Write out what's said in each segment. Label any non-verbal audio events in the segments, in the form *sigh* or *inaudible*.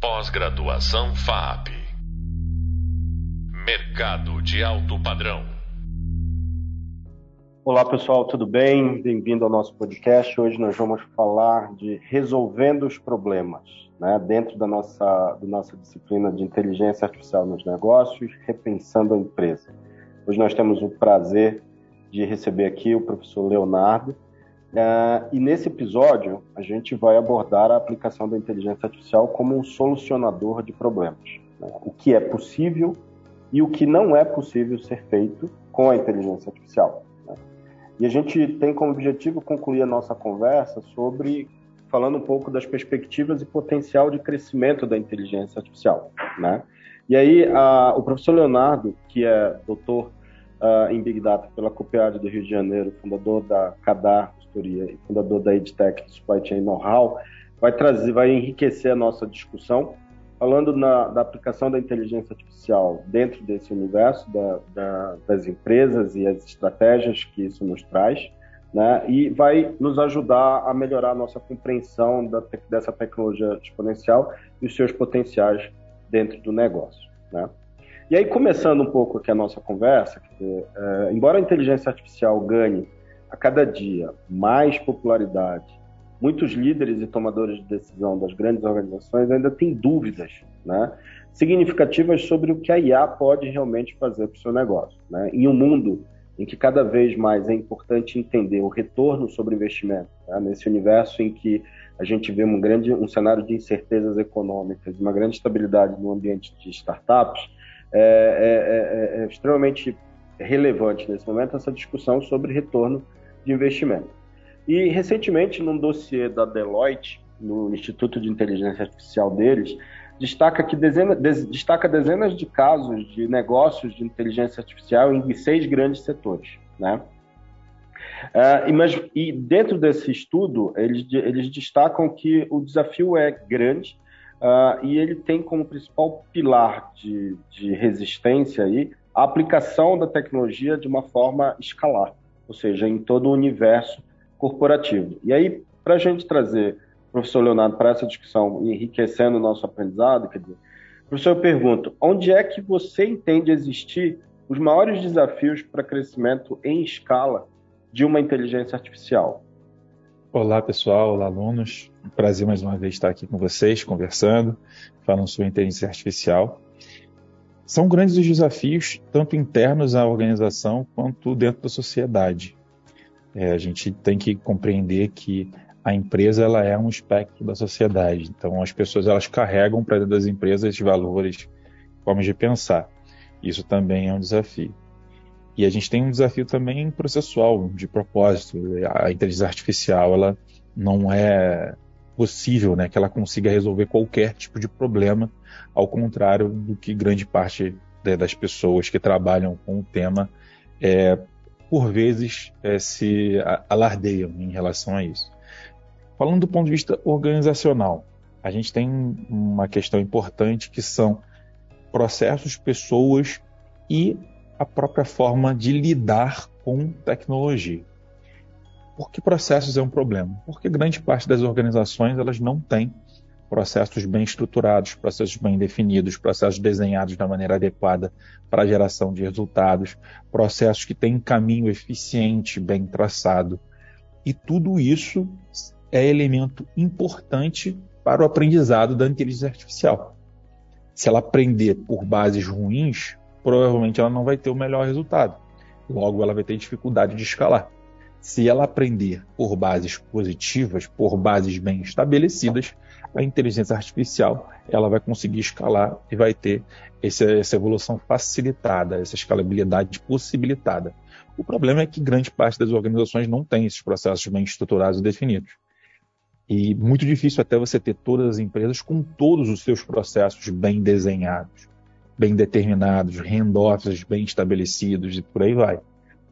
Pós-graduação FAP. Mercado de alto padrão. Olá pessoal, tudo bem? Bem-vindo ao nosso podcast. Hoje nós vamos falar de resolvendo os problemas, né? Dentro da nossa, da nossa disciplina de inteligência artificial nos negócios, repensando a empresa. Hoje nós temos o prazer de receber aqui o professor Leonardo. Uh, e nesse episódio, a gente vai abordar a aplicação da inteligência artificial como um solucionador de problemas. Né? O que é possível e o que não é possível ser feito com a inteligência artificial. Né? E a gente tem como objetivo concluir a nossa conversa sobre falando um pouco das perspectivas e potencial de crescimento da inteligência artificial, né? E aí, a, o professor Leonardo, que é doutor uh, em Big Data pela COPEAD do Rio de Janeiro, fundador da CADAR Consultoria e fundador da EdTech Supply Chain Know-How, vai trazer, vai enriquecer a nossa discussão falando na, da aplicação da inteligência artificial dentro desse universo da, da, das empresas e as estratégias que isso nos traz, né? E vai nos ajudar a melhorar a nossa compreensão da, dessa tecnologia exponencial e os seus potenciais dentro do negócio, né? E aí, começando um pouco aqui a nossa conversa, é, embora a inteligência artificial ganhe a cada dia mais popularidade, muitos líderes e tomadores de decisão das grandes organizações ainda têm dúvidas né, significativas sobre o que a IA pode realmente fazer para o seu negócio. Né? Em um mundo em que cada vez mais é importante entender o retorno sobre investimento, né? nesse universo em que a gente vê um grande um cenário de incertezas econômicas, uma grande estabilidade no ambiente de startups, é, é, é, é, extremamente relevante nesse momento essa discussão sobre retorno de investimento. E recentemente, num dossiê da Deloitte, no Instituto de Inteligência Artificial deles, destaca que dezena, des, destaca dezenas de casos de negócios de inteligência artificial em seis grandes setores, né? Uh, e, mas, e dentro desse estudo, eles, eles destacam que o desafio é grande uh, e ele tem como principal pilar de, de resistência aí a aplicação da tecnologia de uma forma escalar, ou seja, em todo o universo corporativo. E aí, para a gente trazer o professor Leonardo para essa discussão, enriquecendo o nosso aprendizado, quer dizer, professor, eu pergunto, onde é que você entende existir os maiores desafios para crescimento em escala de uma inteligência artificial? Olá, pessoal, olá, alunos. Prazer mais uma vez estar aqui com vocês, conversando, falando sobre inteligência artificial. São grandes os desafios, tanto internos à organização quanto dentro da sociedade. É, a gente tem que compreender que a empresa ela é um espectro da sociedade. Então, as pessoas elas carregam para dentro das empresas valores, formas de pensar. Isso também é um desafio. E a gente tem um desafio também processual, de propósito. A inteligência artificial, ela não é possível né, que ela consiga resolver qualquer tipo de problema, ao contrário do que grande parte das pessoas que trabalham com o tema, é, por vezes, é, se alardeiam em relação a isso. Falando do ponto de vista organizacional, a gente tem uma questão importante que são processos, pessoas e a própria forma de lidar com tecnologia. Por que processos é um problema? Porque grande parte das organizações elas não têm processos bem estruturados, processos bem definidos, processos desenhados da maneira adequada para a geração de resultados, processos que têm um caminho eficiente, bem traçado. E tudo isso é elemento importante para o aprendizado da inteligência artificial. Se ela aprender por bases ruins, provavelmente ela não vai ter o melhor resultado. Logo, ela vai ter dificuldade de escalar. Se ela aprender por bases positivas, por bases bem estabelecidas, a inteligência artificial ela vai conseguir escalar e vai ter essa, essa evolução facilitada, essa escalabilidade possibilitada. O problema é que grande parte das organizações não tem esses processos bem estruturados e definidos. E muito difícil até você ter todas as empresas com todos os seus processos bem desenhados bem determinados, handoffs bem estabelecidos e por aí vai.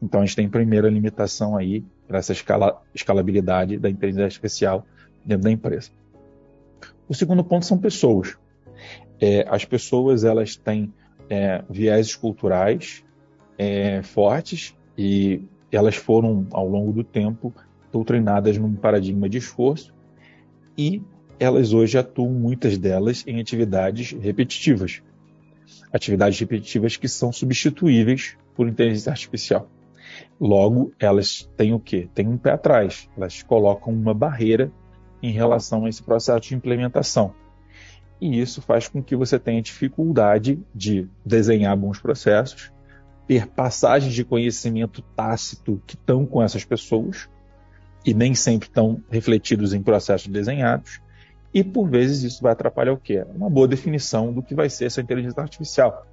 Então a gente tem primeira limitação aí para essa escala, escalabilidade da inteligência artificial dentro da empresa. O segundo ponto são pessoas. É, as pessoas elas têm é, culturais é, fortes e elas foram ao longo do tempo doutrinadas num paradigma de esforço e elas hoje atuam, muitas delas, em atividades repetitivas. Atividades repetitivas que são substituíveis por inteligência artificial. Logo, elas têm o quê? Têm um pé atrás. Elas colocam uma barreira em relação a esse processo de implementação. E isso faz com que você tenha dificuldade de desenhar bons processos, ter passagens de conhecimento tácito que estão com essas pessoas e nem sempre estão refletidos em processos desenhados. E por vezes isso vai atrapalhar o quê? Uma boa definição do que vai ser essa inteligência artificial.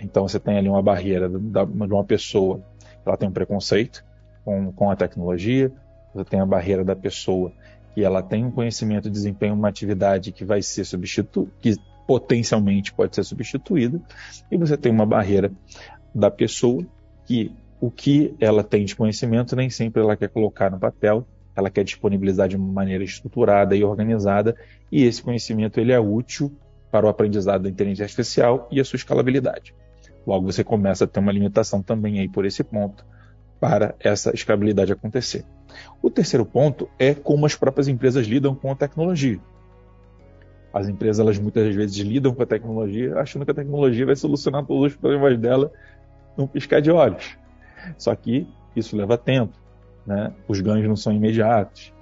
Então você tem ali uma barreira de uma pessoa, ela tem um preconceito com, com a tecnologia, você tem a barreira da pessoa que ela tem um conhecimento desempenha uma atividade que vai ser substituída, que potencialmente pode ser substituída, e você tem uma barreira da pessoa que o que ela tem de conhecimento nem sempre ela quer colocar no papel, ela quer disponibilizar de uma maneira estruturada e organizada, e esse conhecimento ele é útil para o aprendizado da inteligência artificial e a sua escalabilidade. Logo, você começa a ter uma limitação também aí por esse ponto para essa escalabilidade acontecer. O terceiro ponto é como as próprias empresas lidam com a tecnologia. As empresas, elas muitas vezes lidam com a tecnologia achando que a tecnologia vai solucionar todos os problemas dela num piscar de olhos. Só que isso leva tempo, né? Os ganhos não são imediatos.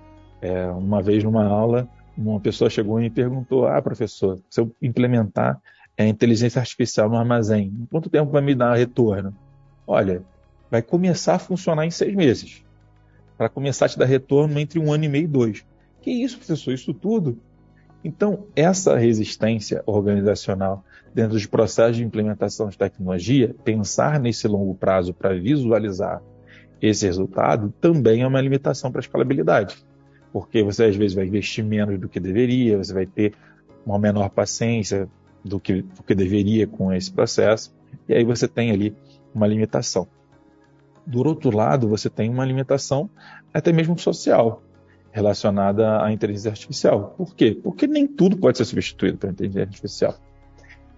É, uma vez numa aula, uma pessoa chegou e me perguntou: Ah, professor, se eu implementar a inteligência artificial no armazém, quanto tempo vai me dar retorno? Olha, vai começar a funcionar em seis meses. Para começar a te dar retorno entre um ano e meio e dois. Que isso, professor? Isso tudo? Então, essa resistência organizacional dentro dos processos de implementação de tecnologia, pensar nesse longo prazo para visualizar esse resultado também é uma limitação para a escalabilidade. Porque você às vezes vai investir menos do que deveria, você vai ter uma menor paciência do que, do que deveria com esse processo, e aí você tem ali uma limitação. Do outro lado, você tem uma limitação até mesmo social relacionada à inteligência artificial. Por quê? Porque nem tudo pode ser substituído pela inteligência artificial.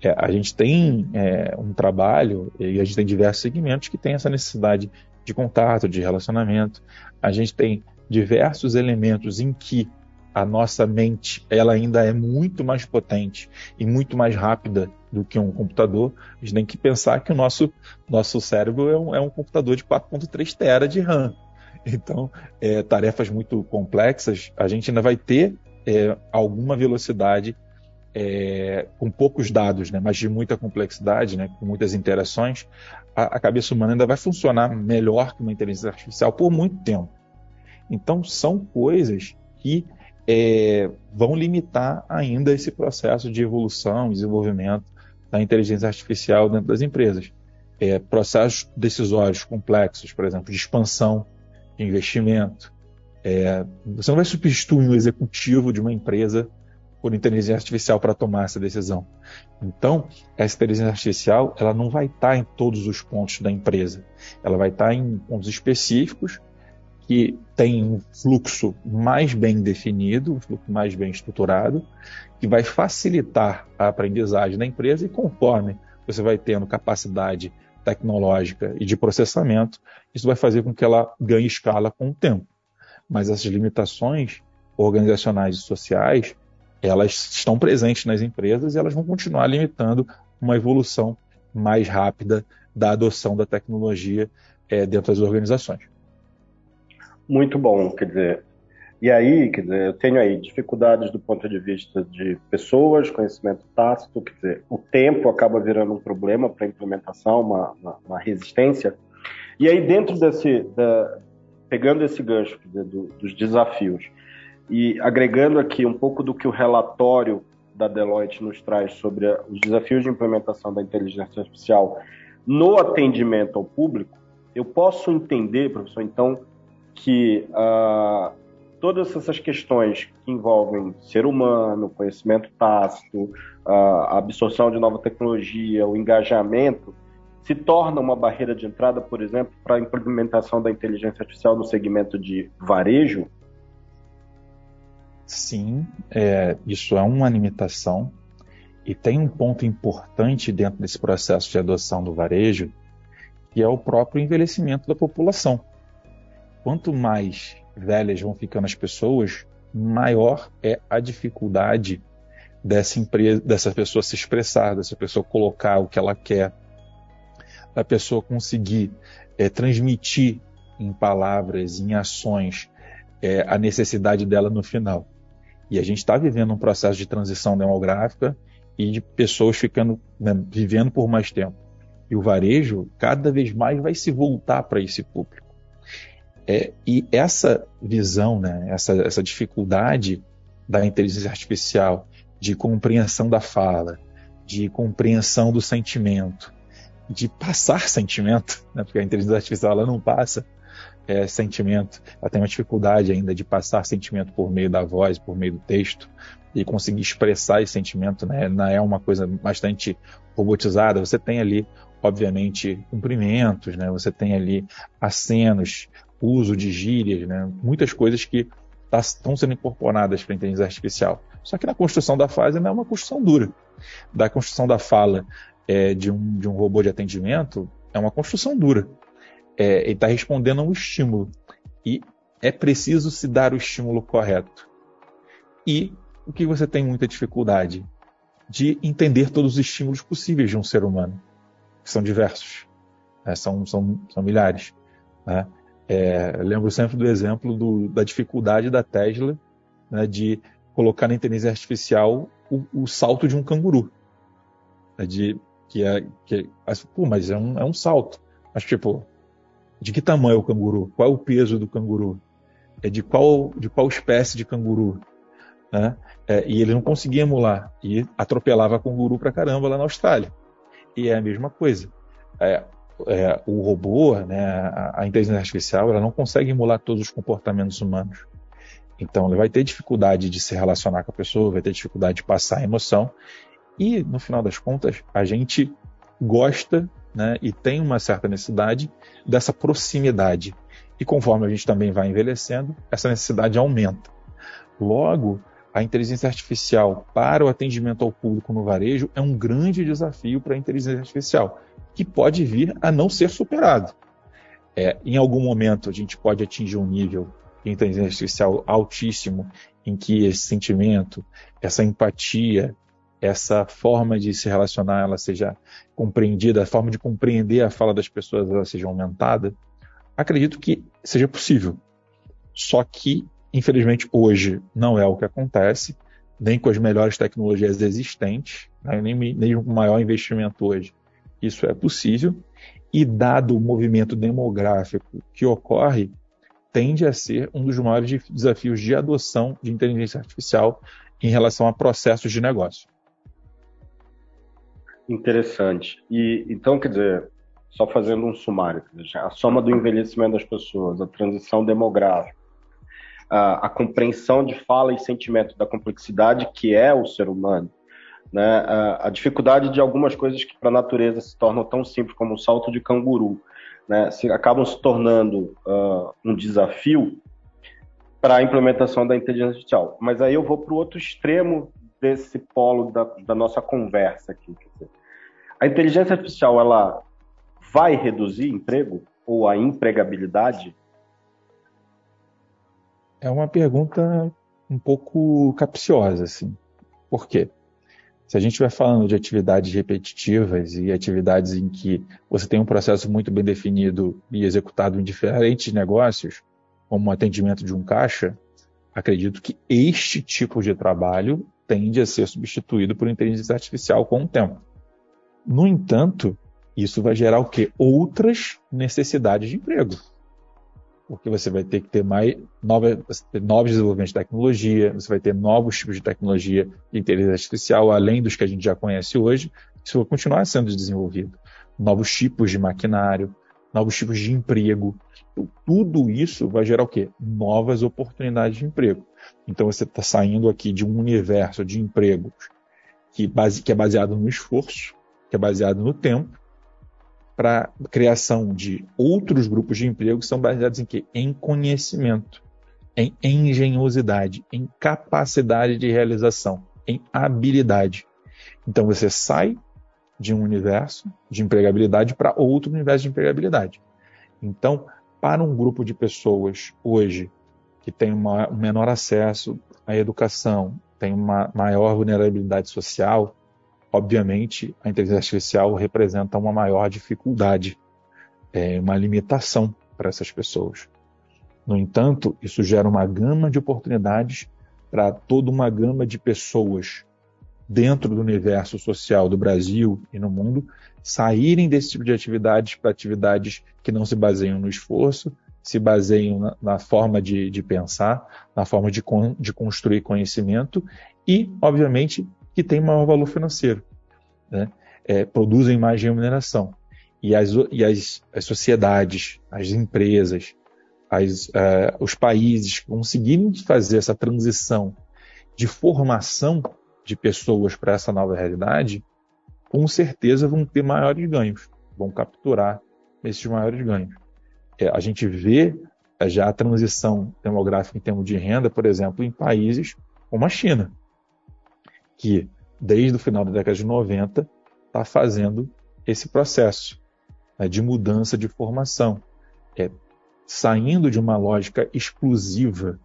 É, a gente tem é, um trabalho e a gente tem diversos segmentos que tem essa necessidade de contato, de relacionamento. A gente tem diversos elementos em que a nossa mente ela ainda é muito mais potente e muito mais rápida do que um computador. A gente tem que pensar que o nosso, nosso cérebro é um, é um computador de 4.3 tera de RAM. Então, é, tarefas muito complexas, a gente ainda vai ter é, alguma velocidade é, com poucos dados, né, mas de muita complexidade, né, com muitas interações, a, a, cabeça humana ainda vai funcionar melhor que uma inteligência artificial por muito tempo. Então, são coisas que é, vão limitar ainda esse processo de evolução, desenvolvimento da inteligência artificial dentro das empresas. É, processos decisórios complexos, por exemplo, de expansão de investimento. É, você não vai substituir um executivo de uma empresa por inteligência artificial para tomar essa decisão. Então, essa inteligência artificial ela não vai estar em todos os pontos da empresa. Ela vai estar em pontos específicos que tem um fluxo mais bem definido, um fluxo mais bem estruturado, que vai facilitar a aprendizagem da empresa e conforme você vai tendo capacidade tecnológica e de processamento, isso vai fazer com que ela ganhe escala com o tempo. Mas essas limitações organizacionais e sociais, elas estão presentes nas empresas e elas vão continuar limitando uma evolução mais rápida da adoção da tecnologia é, dentro das organizações. Muito bom, quer dizer, e aí, quer dizer, eu tenho aí dificuldades do ponto de vista de pessoas, conhecimento tácito, quer dizer, o tempo acaba virando um problema para a implementação, uma, uma, uma, resistência. E aí, dentro desse, da, pegando esse gancho dizer, do, dos desafios e agregando aqui um pouco do que o relatório da Deloitte nos traz sobre a, os desafios de implementação da inteligência artificial no atendimento ao público, eu posso entender, professor, então, que uh, todas essas questões que envolvem ser humano, conhecimento tácito, a absorção de nova tecnologia, o engajamento, se torna uma barreira de entrada, por exemplo, para a implementação da inteligência artificial no segmento de varejo? Sim, é, isso é uma limitação. E tem um ponto importante dentro desse processo de adoção do varejo, que é o próprio envelhecimento da população. Quanto mais velhas vão ficando as pessoas, maior é a dificuldade dessa empresa, dessa pessoa se expressar, dessa pessoa colocar o que ela quer, da pessoa conseguir é, transmitir em palavras, em ações, é, a necessidade dela no final. E a gente está vivendo um processo de transição demográfica e de pessoas ficando né, vivendo por mais tempo. E o varejo cada vez mais vai se voltar para esse público. É, e essa visão, né, essa, essa dificuldade da inteligência artificial de compreensão da fala, de compreensão do sentimento, de passar sentimento, *laughs* né, porque a inteligência artificial ela não passa é, sentimento, ela tem uma dificuldade ainda de passar sentimento por meio da voz, por meio do texto e conseguir expressar esse sentimento, né? É uma coisa bastante robotizada. Você tem ali, obviamente, cumprimentos, né? Você tem ali acenos, uso de gírias, né? Muitas coisas que tá, estão sendo incorporadas para a inteligência artificial. Só que na construção da fase não é uma construção dura. Da construção da fala é, de, um, de um robô de atendimento é uma construção dura. É, ele está respondendo a um estímulo. E é preciso se dar o estímulo correto. E o que você tem muita dificuldade? De entender todos os estímulos possíveis de um ser humano, que são diversos, né? são, são, são milhares. Né? É, lembro sempre do exemplo do, da dificuldade da Tesla né, de colocar na inteligência artificial o, o salto de um canguru. Né, de, que é, que é, pô, mas é um, é um salto. Mas, tipo, de que tamanho é o canguru? Qual é o peso do canguru? É de qual, de qual espécie de canguru? Né? É, e ele não conseguia emular. E atropelava canguru pra caramba lá na Austrália. E é a mesma coisa. É, é, o robô, né, a, a, inteligência artificial, ela não consegue emular todos os comportamentos humanos. Então, ele vai ter dificuldade de se relacionar com a pessoa, vai ter dificuldade de passar a emoção. E, no final das contas, a gente gosta né, e tem uma certa necessidade dessa proximidade. E conforme a gente também vai envelhecendo, essa necessidade aumenta. Logo, a inteligência artificial para o atendimento ao público no varejo é um grande desafio para a inteligência artificial que pode vir a não ser superado. É, em algum momento a gente pode atingir um nível de inteligência artificial altíssimo, em que esse sentimento, essa empatia, essa forma de se relacionar, ela seja compreendida, a forma de compreender a fala das pessoas, ela seja aumentada. Acredito que seja possível. Só que, infelizmente, hoje não é o que acontece, nem com as melhores tecnologias existentes, né, nem, nem com o maior investimento hoje isso é possível e, dado o movimento demográfico que ocorre, tende a ser um dos maiores desafios de adoção de inteligência artificial em relação a processos de negócio. Interessante. E então, quer dizer, só fazendo um sumário, a soma do envelhecimento das pessoas, a transição demográfica, a, a compreensão de fala e sentimento da complexidade que é o ser humano, né, a, a dificuldade de algumas coisas que para a natureza se tornam tão simples como o salto de canguru, né, se, acabam se tornando uh, um desafio para a implementação da inteligência artificial. Mas aí eu vou para o outro extremo desse polo da, da nossa conversa aqui. A inteligência artificial ela vai reduzir emprego ou a empregabilidade? É uma pergunta um pouco capciosa, assim. Por quê? Se a gente estiver falando de atividades repetitivas e atividades em que você tem um processo muito bem definido e executado em diferentes negócios, como o atendimento de um caixa, acredito que este tipo de trabalho tende a ser substituído por inteligência artificial com o tempo. No entanto, isso vai gerar o quê? Outras necessidades de emprego porque você vai ter que ter mais novos desenvolvimentos de tecnologia, você vai ter novos tipos de tecnologia de inteligência artificial, além dos que a gente já conhece hoje, isso vai continuar sendo desenvolvido. Novos tipos de maquinário, novos tipos de emprego. Então, tudo isso vai gerar o quê? Novas oportunidades de emprego. Então você está saindo aqui de um universo de empregos que, base, que é baseado no esforço, que é baseado no tempo, para criação de outros grupos de emprego que são baseados em quê? Em conhecimento, em engenhosidade, em capacidade de realização, em habilidade. Então você sai de um universo de empregabilidade para outro universo de empregabilidade. Então, para um grupo de pessoas hoje que têm um menor acesso à educação, têm uma maior vulnerabilidade social, obviamente a inteligência artificial representa uma maior dificuldade, é, uma limitação para essas pessoas. No entanto, isso gera uma gama de oportunidades para toda uma gama de pessoas dentro do universo social do Brasil e no mundo saírem desse tipo de atividades para atividades que não se baseiam no esforço, se baseiam na, na forma de, de, pensar, na forma de, con, de construir conhecimento e, obviamente, que tem maior valor financeiro. Né? É, produzem mais remuneração. E, as, e as, as sociedades, as empresas, as, uh, os países conseguirem fazer essa transição de formação de pessoas para essa nova realidade, com certeza vão ter maiores ganhos, vão capturar esses maiores ganhos. É, a gente vê é, já a transição demográfica em termos de renda, por exemplo, em países como a China, que desde o final da década de 90 está fazendo esse processo né, de mudança de formação, é, saindo de uma lógica exclusiva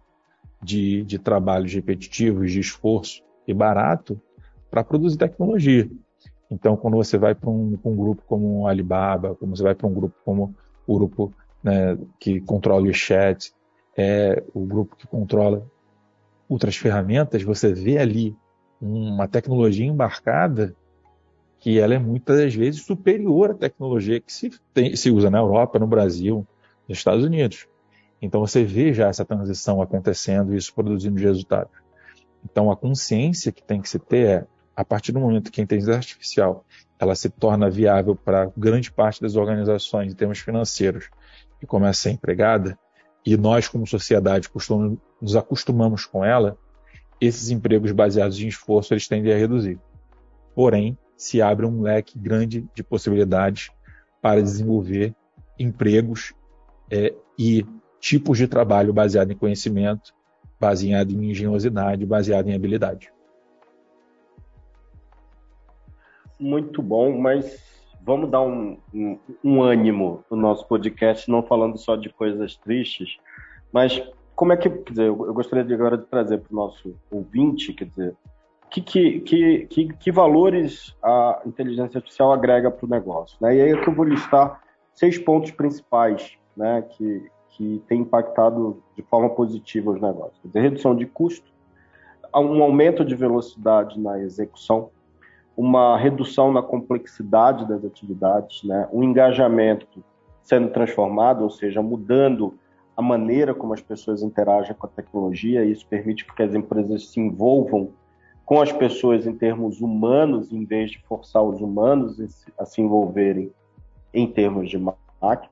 de, de trabalhos repetitivos, de esforço e barato, para produzir tecnologia. Então, quando você vai para um, um, grupo como o Alibaba, quando você vai para um grupo como o grupo né, que controla o chat, é, o grupo que controla outras ferramentas, você vê ali uma tecnologia embarcada que ela é muitas vezes superior à tecnologia que se, tem, se usa na Europa, no Brasil, nos Estados Unidos. Então você vê já essa transição acontecendo e isso produzindo resultados. Então a consciência que tem que se ter é, a partir do momento que a inteligência artificial ela se torna viável para grande parte das organizações em termos financeiros e começa a ser empregada, e nós como sociedade costumamos, nos acostumamos com ela, esses empregos baseados em esforço eles tendem a reduzir. Porém, se abre um leque grande de possibilidades para desenvolver empregos é, e tipos de trabalho baseado em conhecimento, baseado em engenhosidade, baseado em habilidade. Muito bom, mas vamos dar um, um, um ânimo no nosso podcast, não falando só de coisas tristes, mas como é que, quer dizer, eu gostaria de agora de trazer para o nosso ouvinte, quer dizer, que, que, que, que, valores a inteligência artificial agrega para o negócio. Né? E aí é que eu vou listar seis pontos principais né, que, que têm impactado de forma positiva os negócios. Dizer, redução de custo, um aumento de velocidade na execução, uma redução na complexidade das atividades, né, um engajamento sendo transformado, ou seja, mudando a maneira como as pessoas interagem com a tecnologia, e isso permite que as empresas se envolvam com as pessoas em termos humanos, em vez de forçar os humanos a se envolverem em termos de máquina.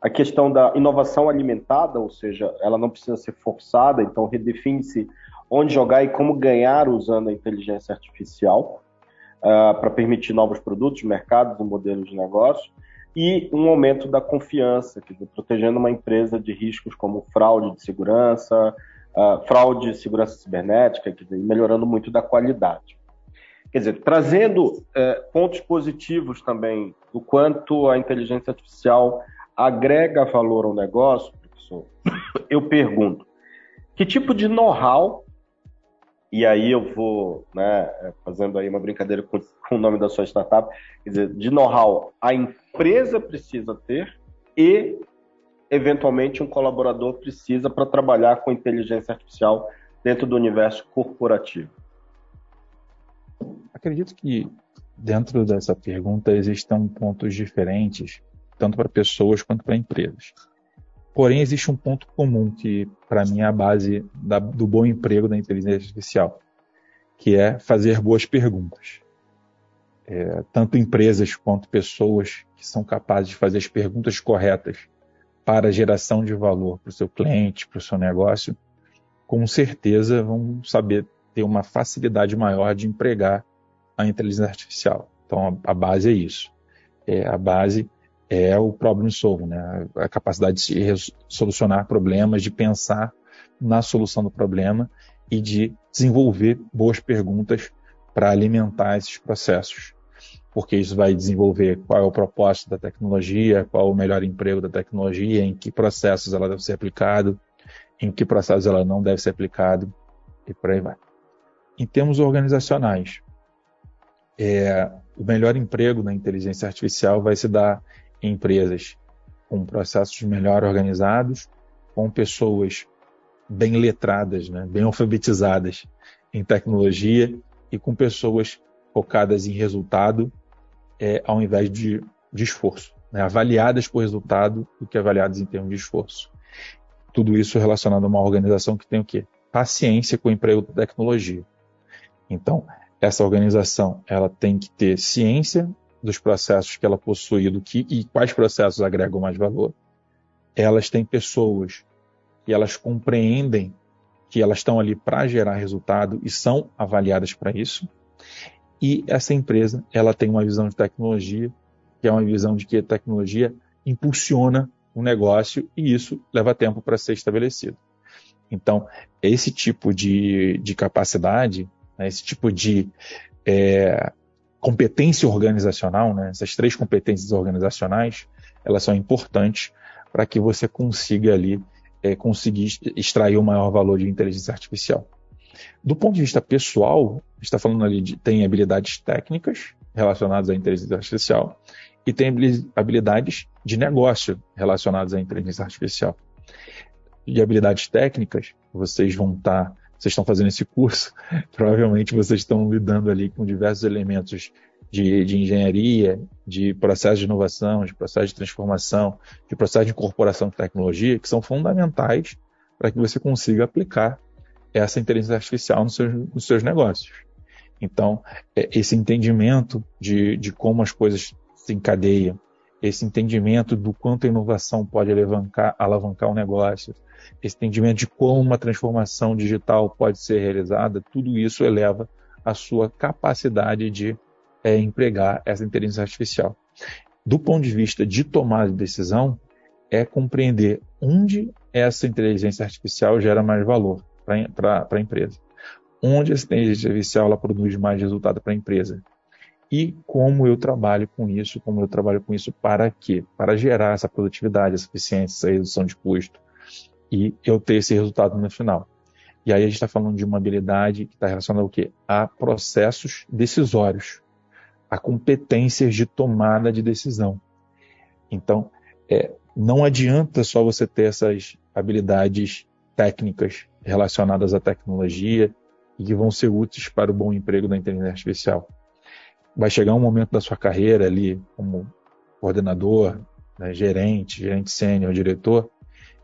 A questão da inovação alimentada, ou seja, ela não precisa ser forçada, então redefine-se onde jogar e como ganhar usando a inteligência artificial uh, para permitir novos produtos, mercados e modelos de negócio. E um aumento da confiança, quer dizer, protegendo uma empresa de riscos como fraude de segurança, uh, fraude e segurança cibernética, quer dizer, melhorando muito da qualidade. Quer dizer, trazendo uh, pontos positivos também do quanto a inteligência artificial agrega valor ao negócio, professor, *coughs* eu pergunto, que tipo de know-how, e aí eu vou né, fazendo aí uma brincadeira com, com o nome da sua startup, quer dizer, de know-how a empresa precisa ter e eventualmente um colaborador precisa para trabalhar com inteligência artificial dentro do universo corporativo? Acredito que dentro dessa pergunta existam pontos diferentes, tanto para pessoas quanto para empresas. Porém, existe um ponto comum que, para mim, é a base da, do bom emprego da inteligência artificial, que é fazer boas perguntas. É, tanto empresas quanto pessoas que são capazes de fazer as perguntas corretas para geração de valor para o seu cliente, para o seu negócio, com certeza vão saber ter uma facilidade maior de empregar a inteligência artificial. Então a, a base é isso. É, a base é o problem solving, né? a capacidade de solucionar problemas, de pensar na solução do problema e de desenvolver boas perguntas para alimentar esses processos porque isso vai desenvolver qual é o propósito da tecnologia, qual é o melhor emprego da tecnologia, em que processos ela deve ser aplicada, em que processo ela não deve ser aplicado e por aí vai. Em termos organizacionais, é, o melhor emprego na inteligência artificial vai se dar em empresas com processos melhor organizados, com pessoas bem letradas, né, bem alfabetizadas em tecnologia e com pessoas focadas em resultado é, ao invés de, de esforço, né, avaliadas por resultado do que avaliadas em termos de esforço. Tudo isso relacionado a uma organização que tem o quê? Paciência com o emprego da tecnologia. Então, essa organização ela tem que ter ciência dos processos que ela possui do que e quais processos agregam mais valor. Elas têm pessoas que elas compreendem que elas estão ali para gerar resultado e são avaliadas para isso. E essa empresa ela tem uma visão de tecnologia que é uma visão de que a tecnologia impulsiona um negócio e isso leva tempo para ser estabelecido. Então, esse tipo de, de capacidade, né, esse tipo de é, competência organizacional, né, essas três competências organizacionais, elas são importantes para que você consiga ali é, conseguir extrair o maior valor de inteligência artificial. Do ponto de vista pessoal, está falando ali de tem habilidades técnicas relacionadas à inteligência artificial e tem habilidades de negócio relacionadas à inteligência artificial. De habilidades técnicas, vocês vão estar, tá, vocês estão fazendo esse curso, *laughs* provavelmente vocês estão lidando ali com diversos elementos de, de engenharia, de processo de inovação, de processo de transformação, de processo de incorporação de tecnologia, que são fundamentais para que você consiga aplicar essa inteligência artificial nos seus, nos seus negócios. Então, é, esse entendimento de, de como as coisas se encadeiam, esse entendimento do quanto a inovação pode alavancar, alavancar o negócio, esse entendimento de como uma transformação digital pode ser realizada, tudo isso eleva a sua capacidade de é, empregar essa inteligência artificial. Do ponto de vista de tomada de decisão, é compreender onde essa inteligência artificial gera mais valor para a empresa. Onde essa inteligência artificial ela produz mais resultado para a empresa e como eu trabalho com isso, como eu trabalho com isso para quê? Para gerar essa produtividade, essa eficiência, essa redução de custo e eu ter esse resultado no final. E aí a gente está falando de uma habilidade que está relacionada ao quê? A processos decisórios, a competências de tomada de decisão. Então, é, não adianta só você ter essas habilidades técnicas relacionadas à tecnologia e que vão ser úteis para o bom emprego da inteligência artificial vai chegar um momento da sua carreira ali, como coordenador, né, gerente, gerente sênior, diretor,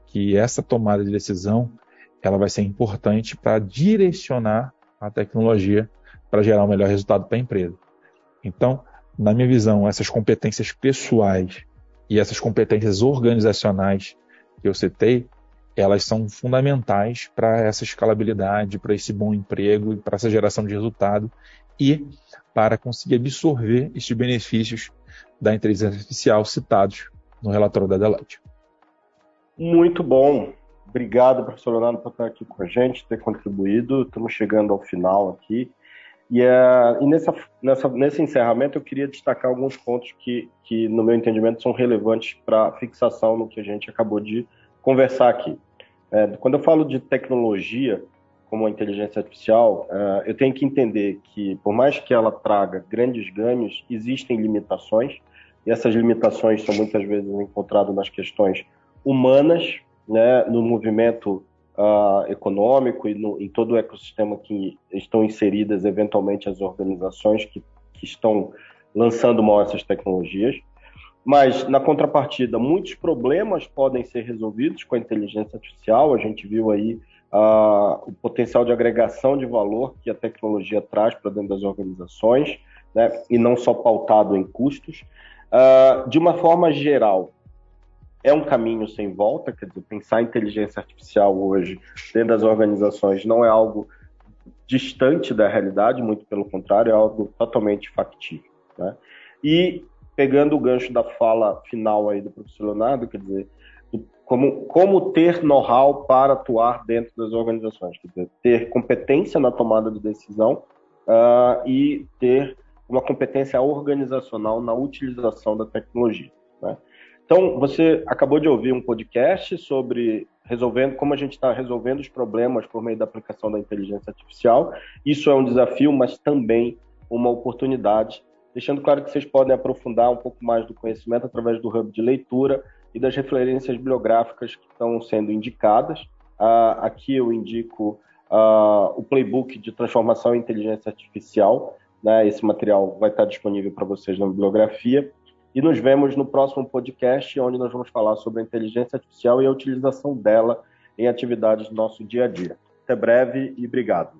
que essa tomada de decisão ela vai ser importante para direcionar a tecnologia para gerar o um melhor resultado para a empresa. Então, na minha visão, essas competências pessoais e essas competências organizacionais que eu citei, elas são fundamentais para essa escalabilidade, para esse bom emprego para essa geração de resultado e para conseguir absorver estes benefícios da inteligência artificial citados no relatório da Deloitte. Muito bom. Obrigado, professor Leonardo, por estar aqui com a gente, ter contribuído. Estamos chegando ao final aqui. E, uh, e nessa, nessa, nesse encerramento eu queria destacar alguns pontos que, que no meu entendimento, são relevantes para a fixação no que a gente acabou de conversar aqui. É, quando eu falo de tecnologia, como a inteligência artificial, uh, eu tenho que entender que, por mais que ela traga grandes ganhos, existem limitações, e essas limitações são muitas vezes encontradas nas questões humanas, né, no movimento uh, econômico e no, em todo o ecossistema que estão inseridas, eventualmente, as organizações que, que estão lançando mal essas tecnologias. Mas, na contrapartida, muitos problemas podem ser resolvidos com a inteligência artificial. A gente viu aí uh, o potencial de agregação de valor que a tecnologia traz para dentro das organizações, né, e não só pautado em custos. Uh, de uma forma geral, é um caminho sem volta, quer dizer, pensar inteligência artificial hoje dentro das organizações não é algo distante da realidade, muito pelo contrário, é algo totalmente factível. Né? E pegando o gancho da fala final aí do professor Leonardo, quer dizer, como, como ter know-how para atuar dentro das organizações, dizer, ter competência na tomada de decisão uh, e ter uma competência organizacional na utilização da tecnologia. Né? Então, você acabou de ouvir um podcast sobre resolvendo, como a gente está resolvendo os problemas por meio da aplicação da inteligência artificial. Isso é um desafio, mas também uma oportunidade. Deixando claro que vocês podem aprofundar um pouco mais do conhecimento através do hub de leitura e das referências bibliográficas que estão sendo indicadas. Uh, aqui eu indico uh, o playbook de transformação em inteligência artificial. Né? Esse material vai estar disponível para vocês na bibliografia. E nos vemos no próximo podcast, onde nós vamos falar sobre a inteligência artificial e a utilização dela em atividades do nosso dia a dia. Até breve e obrigado.